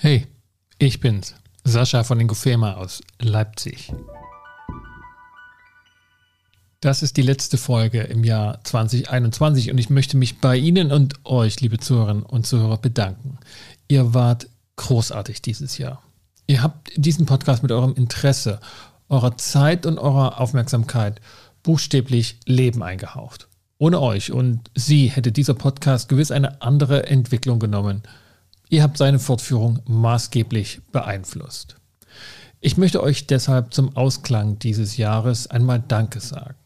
Hey, ich bin's, Sascha von Ingofema aus Leipzig. Das ist die letzte Folge im Jahr 2021 und ich möchte mich bei Ihnen und euch, liebe Zuhörerinnen und Zuhörer, bedanken. Ihr wart großartig dieses Jahr. Ihr habt diesen Podcast mit eurem Interesse, eurer Zeit und eurer Aufmerksamkeit buchstäblich Leben eingehaucht. Ohne euch und Sie hätte dieser Podcast gewiss eine andere Entwicklung genommen. Ihr habt seine Fortführung maßgeblich beeinflusst. Ich möchte euch deshalb zum Ausklang dieses Jahres einmal Danke sagen.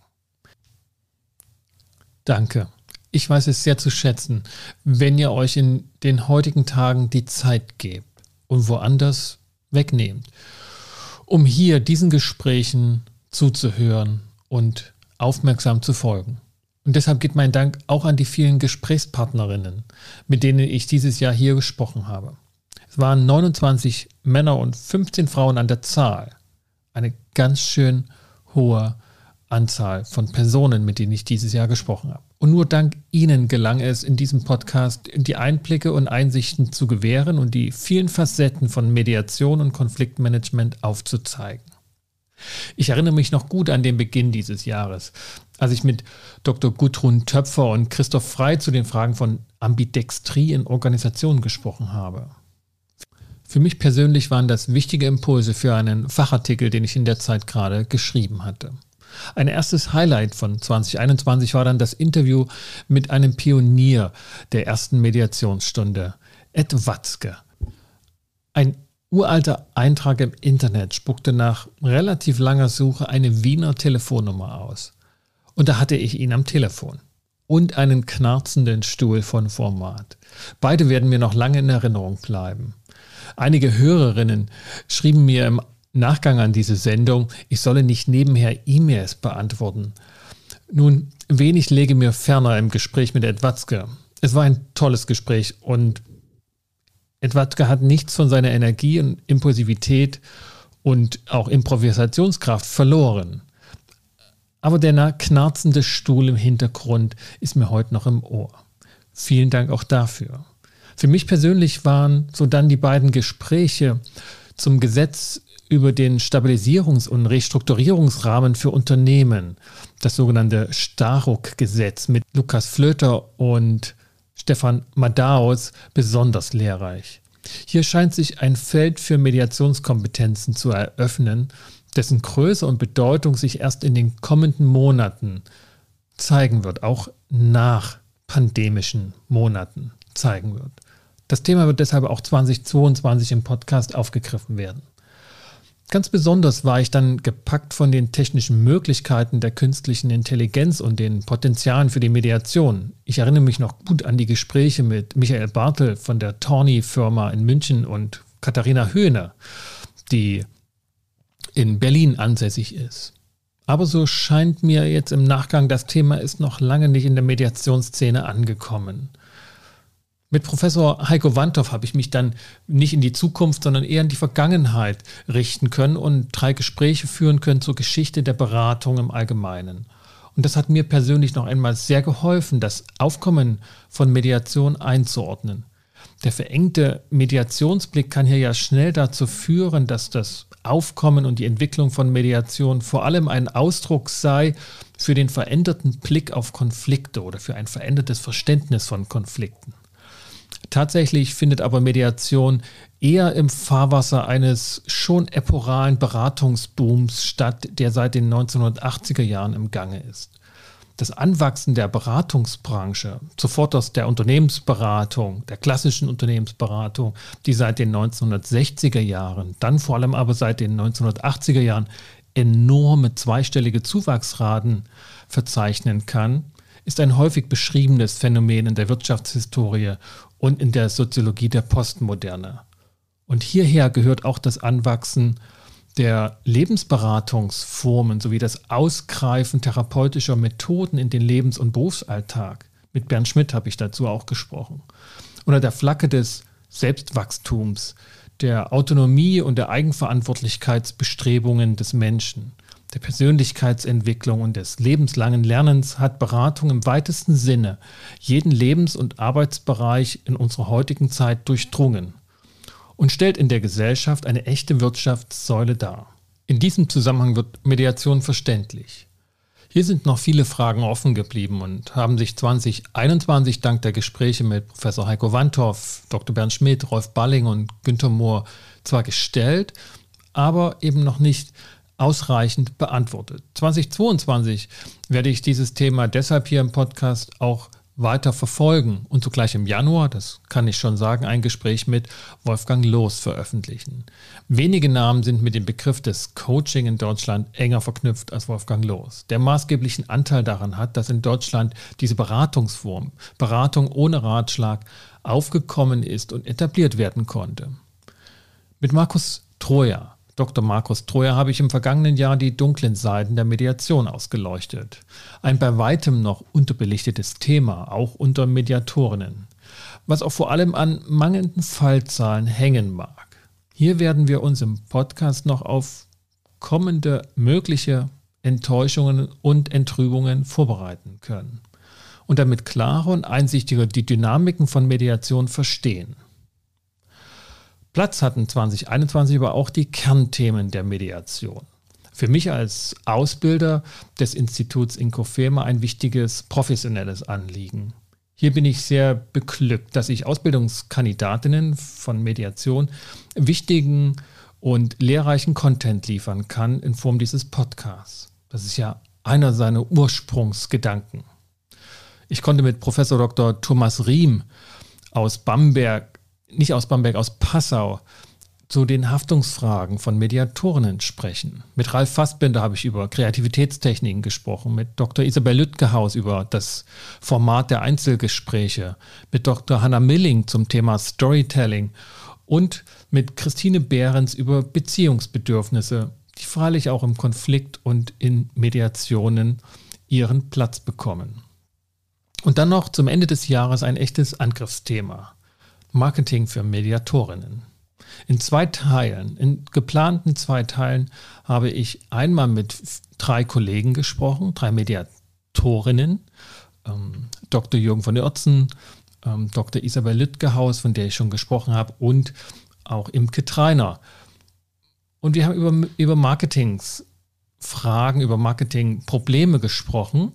Danke. Ich weiß es sehr zu schätzen, wenn ihr euch in den heutigen Tagen die Zeit gebt und woanders wegnehmt, um hier diesen Gesprächen zuzuhören und aufmerksam zu folgen. Und deshalb geht mein Dank auch an die vielen Gesprächspartnerinnen, mit denen ich dieses Jahr hier gesprochen habe. Es waren 29 Männer und 15 Frauen an der Zahl. Eine ganz schön hohe Anzahl von Personen, mit denen ich dieses Jahr gesprochen habe. Und nur dank Ihnen gelang es in diesem Podcast, die Einblicke und Einsichten zu gewähren und die vielen Facetten von Mediation und Konfliktmanagement aufzuzeigen. Ich erinnere mich noch gut an den Beginn dieses Jahres, als ich mit Dr. Gudrun Töpfer und Christoph Frei zu den Fragen von Ambidextrie in Organisationen gesprochen habe. Für mich persönlich waren das wichtige Impulse für einen Fachartikel, den ich in der Zeit gerade geschrieben hatte. Ein erstes Highlight von 2021 war dann das Interview mit einem Pionier der ersten Mediationsstunde, Ed Watzke. Ein uralter Eintrag im Internet spuckte nach relativ langer Suche eine Wiener Telefonnummer aus. Und da hatte ich ihn am Telefon. Und einen knarzenden Stuhl von Format. Beide werden mir noch lange in Erinnerung bleiben. Einige Hörerinnen schrieben mir im Nachgang an diese Sendung, ich solle nicht nebenher E-Mails beantworten. Nun, wenig lege mir ferner im Gespräch mit Ed Watzke. Es war ein tolles Gespräch und Ed Watzke hat nichts von seiner Energie und Impulsivität und auch Improvisationskraft verloren. Aber der knarzende Stuhl im Hintergrund ist mir heute noch im Ohr. Vielen Dank auch dafür. Für mich persönlich waren so dann die beiden Gespräche zum Gesetz über den Stabilisierungs- und Restrukturierungsrahmen für Unternehmen, das sogenannte Staruk-Gesetz mit Lukas Flöter und Stefan Madaus, besonders lehrreich. Hier scheint sich ein Feld für Mediationskompetenzen zu eröffnen, dessen Größe und Bedeutung sich erst in den kommenden Monaten zeigen wird, auch nach pandemischen Monaten zeigen wird. Das Thema wird deshalb auch 2022 im Podcast aufgegriffen werden. Ganz besonders war ich dann gepackt von den technischen Möglichkeiten der künstlichen Intelligenz und den Potenzialen für die Mediation. Ich erinnere mich noch gut an die Gespräche mit Michael Bartel von der Torni-Firma in München und Katharina Höhner, die in Berlin ansässig ist. Aber so scheint mir jetzt im Nachgang, das Thema ist noch lange nicht in der Mediationsszene angekommen. Mit Professor Heiko Wandhoff habe ich mich dann nicht in die Zukunft, sondern eher in die Vergangenheit richten können und drei Gespräche führen können zur Geschichte der Beratung im Allgemeinen. Und das hat mir persönlich noch einmal sehr geholfen, das Aufkommen von Mediation einzuordnen. Der verengte Mediationsblick kann hier ja schnell dazu führen, dass das Aufkommen und die Entwicklung von Mediation vor allem ein Ausdruck sei für den veränderten Blick auf Konflikte oder für ein verändertes Verständnis von Konflikten. Tatsächlich findet aber Mediation eher im Fahrwasser eines schon eporalen Beratungsbooms statt, der seit den 1980er Jahren im Gange ist. Das Anwachsen der Beratungsbranche, sofort aus der Unternehmensberatung, der klassischen Unternehmensberatung, die seit den 1960er Jahren, dann vor allem aber seit den 1980er Jahren enorme zweistellige Zuwachsraten verzeichnen kann, ist ein häufig beschriebenes Phänomen in der Wirtschaftshistorie und in der Soziologie der Postmoderne. Und hierher gehört auch das Anwachsen der Lebensberatungsformen sowie das Ausgreifen therapeutischer Methoden in den Lebens- und Berufsalltag. Mit Bernd Schmidt habe ich dazu auch gesprochen. Unter der Flagge des Selbstwachstums, der Autonomie und der Eigenverantwortlichkeitsbestrebungen des Menschen der Persönlichkeitsentwicklung und des lebenslangen Lernens hat Beratung im weitesten Sinne jeden Lebens- und Arbeitsbereich in unserer heutigen Zeit durchdrungen. und stellt in der Gesellschaft eine echte Wirtschaftssäule dar. In diesem Zusammenhang wird Mediation verständlich. Hier sind noch viele Fragen offen geblieben und haben sich 2021 dank der Gespräche mit Professor Heiko Wandhoff, Dr. Bernd Schmidt, Rolf Balling und Günter Mohr zwar gestellt, aber eben noch nicht ausreichend beantwortet. 2022 werde ich dieses Thema deshalb hier im Podcast auch weiter verfolgen und zugleich im Januar, das kann ich schon sagen, ein Gespräch mit Wolfgang Loos veröffentlichen. Wenige Namen sind mit dem Begriff des Coaching in Deutschland enger verknüpft als Wolfgang Loos, der maßgeblichen Anteil daran hat, dass in Deutschland diese Beratungsform, Beratung ohne Ratschlag, aufgekommen ist und etabliert werden konnte. Mit Markus Troja Dr. Markus Troyer habe ich im vergangenen Jahr die dunklen Seiten der Mediation ausgeleuchtet. Ein bei weitem noch unterbelichtetes Thema, auch unter Mediatorinnen, was auch vor allem an mangelnden Fallzahlen hängen mag. Hier werden wir uns im Podcast noch auf kommende mögliche Enttäuschungen und Entrübungen vorbereiten können und damit klarer und einsichtiger die Dynamiken von Mediation verstehen. Platz hatten 2021 aber auch die Kernthemen der Mediation. Für mich als Ausbilder des Instituts Inkofema ein wichtiges professionelles Anliegen. Hier bin ich sehr beglückt, dass ich Ausbildungskandidatinnen von Mediation wichtigen und lehrreichen Content liefern kann in Form dieses Podcasts. Das ist ja einer seiner Ursprungsgedanken. Ich konnte mit Professor Dr. Thomas Riem aus Bamberg nicht aus Bamberg, aus Passau, zu den Haftungsfragen von Mediatorinnen sprechen. Mit Ralf Fassbinder habe ich über Kreativitätstechniken gesprochen, mit Dr. Isabel Lütgehaus über das Format der Einzelgespräche, mit Dr. Hannah Milling zum Thema Storytelling und mit Christine Behrens über Beziehungsbedürfnisse, die freilich auch im Konflikt und in Mediationen ihren Platz bekommen. Und dann noch zum Ende des Jahres ein echtes Angriffsthema. Marketing für Mediatorinnen. In zwei Teilen, in geplanten zwei Teilen, habe ich einmal mit drei Kollegen gesprochen, drei Mediatorinnen, ähm, Dr. Jürgen von der Otzen, ähm, Dr. Isabel Lüttgehaus, von der ich schon gesprochen habe, und auch Imke Treiner. Und wir haben über, über Marketingsfragen, über Marketingprobleme gesprochen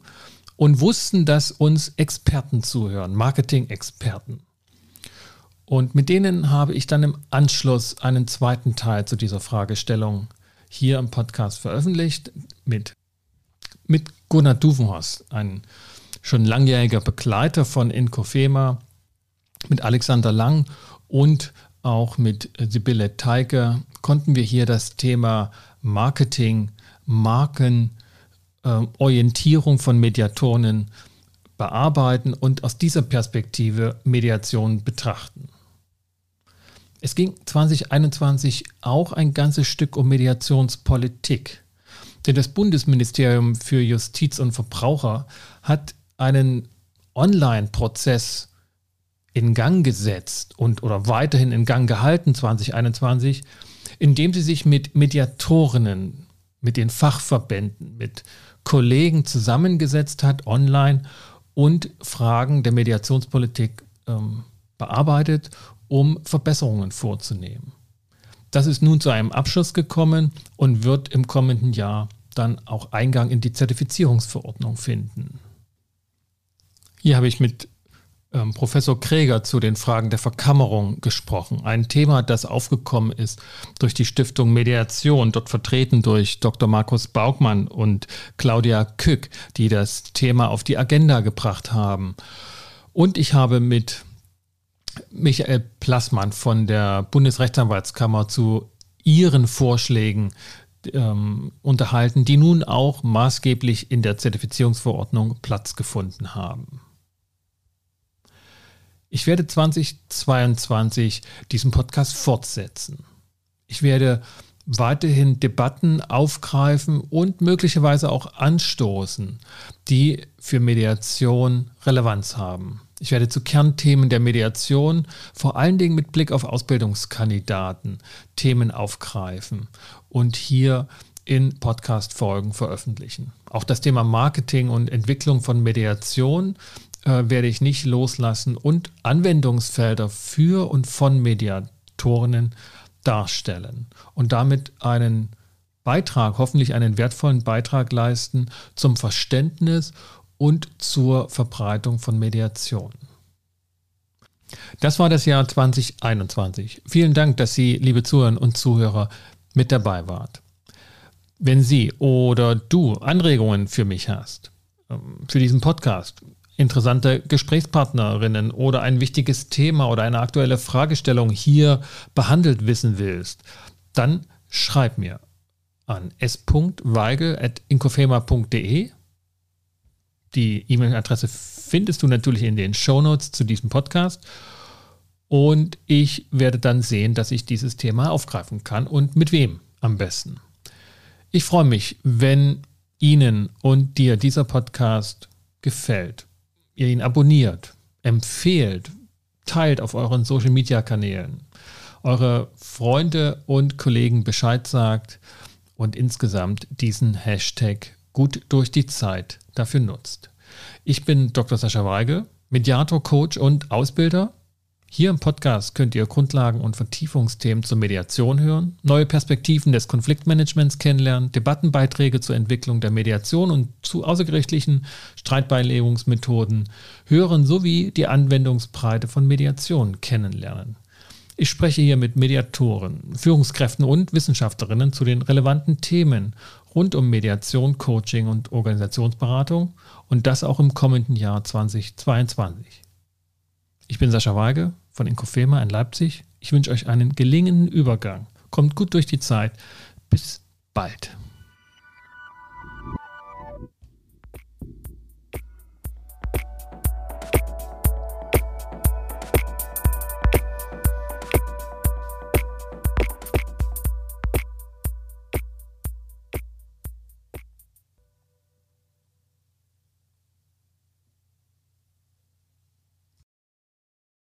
und wussten, dass uns Experten zuhören, Marketing-Experten. Und mit denen habe ich dann im Anschluss einen zweiten Teil zu dieser Fragestellung hier im Podcast veröffentlicht mit, mit Gunnar Duvenhorst, ein schon langjähriger Begleiter von Inkofema, mit Alexander Lang und auch mit Sibylle Teike konnten wir hier das Thema Marketing, Marken, äh, Orientierung von Mediatoren bearbeiten und aus dieser Perspektive Mediation betrachten. Es ging 2021 auch ein ganzes Stück um Mediationspolitik. Denn das Bundesministerium für Justiz und Verbraucher hat einen Online-Prozess in Gang gesetzt und oder weiterhin in Gang gehalten 2021, indem sie sich mit Mediatorinnen, mit den Fachverbänden, mit Kollegen zusammengesetzt hat online und Fragen der Mediationspolitik ähm, bearbeitet um Verbesserungen vorzunehmen. Das ist nun zu einem Abschluss gekommen und wird im kommenden Jahr dann auch Eingang in die Zertifizierungsverordnung finden. Hier habe ich mit ähm, Professor Kräger zu den Fragen der Verkammerung gesprochen. Ein Thema, das aufgekommen ist durch die Stiftung Mediation, dort vertreten durch Dr. Markus Baugmann und Claudia Kück, die das Thema auf die Agenda gebracht haben. Und ich habe mit Michael Plassmann von der Bundesrechtsanwaltskammer zu Ihren Vorschlägen ähm, unterhalten, die nun auch maßgeblich in der Zertifizierungsverordnung Platz gefunden haben. Ich werde 2022 diesen Podcast fortsetzen. Ich werde weiterhin Debatten aufgreifen und möglicherweise auch anstoßen, die für Mediation Relevanz haben. Ich werde zu Kernthemen der Mediation, vor allen Dingen mit Blick auf Ausbildungskandidaten, Themen aufgreifen und hier in Podcast-Folgen veröffentlichen. Auch das Thema Marketing und Entwicklung von Mediation äh, werde ich nicht loslassen und Anwendungsfelder für und von Mediatorinnen darstellen und damit einen Beitrag, hoffentlich einen wertvollen Beitrag leisten zum Verständnis und zur Verbreitung von Mediation. Das war das Jahr 2021. Vielen Dank, dass Sie, liebe Zuhörer und Zuhörer, mit dabei wart. Wenn Sie oder du Anregungen für mich hast, ähm, für diesen Podcast, interessante Gesprächspartnerinnen oder ein wichtiges Thema oder eine aktuelle Fragestellung hier behandelt wissen willst, dann schreib mir an s.weigel.inkofema.de. Die E-Mail-Adresse findest du natürlich in den Shownotes zu diesem Podcast. Und ich werde dann sehen, dass ich dieses Thema aufgreifen kann und mit wem am besten. Ich freue mich, wenn Ihnen und dir dieser Podcast gefällt, ihr ihn abonniert, empfehlt, teilt auf euren Social-Media-Kanälen, eure Freunde und Kollegen Bescheid sagt und insgesamt diesen Hashtag gut durch die Zeit dafür nutzt. Ich bin Dr. Sascha Weige, Mediator, Coach und Ausbilder hier im Podcast könnt ihr Grundlagen und Vertiefungsthemen zur Mediation hören, neue Perspektiven des Konfliktmanagements kennenlernen, Debattenbeiträge zur Entwicklung der Mediation und zu außergerichtlichen Streitbeilegungsmethoden hören sowie die Anwendungsbreite von Mediation kennenlernen. Ich spreche hier mit Mediatoren, Führungskräften und Wissenschaftlerinnen zu den relevanten Themen rund um Mediation, Coaching und Organisationsberatung und das auch im kommenden Jahr 2022. Ich bin Sascha Weige von Inkofema in Leipzig. Ich wünsche euch einen gelingenden Übergang. Kommt gut durch die Zeit. Bis bald.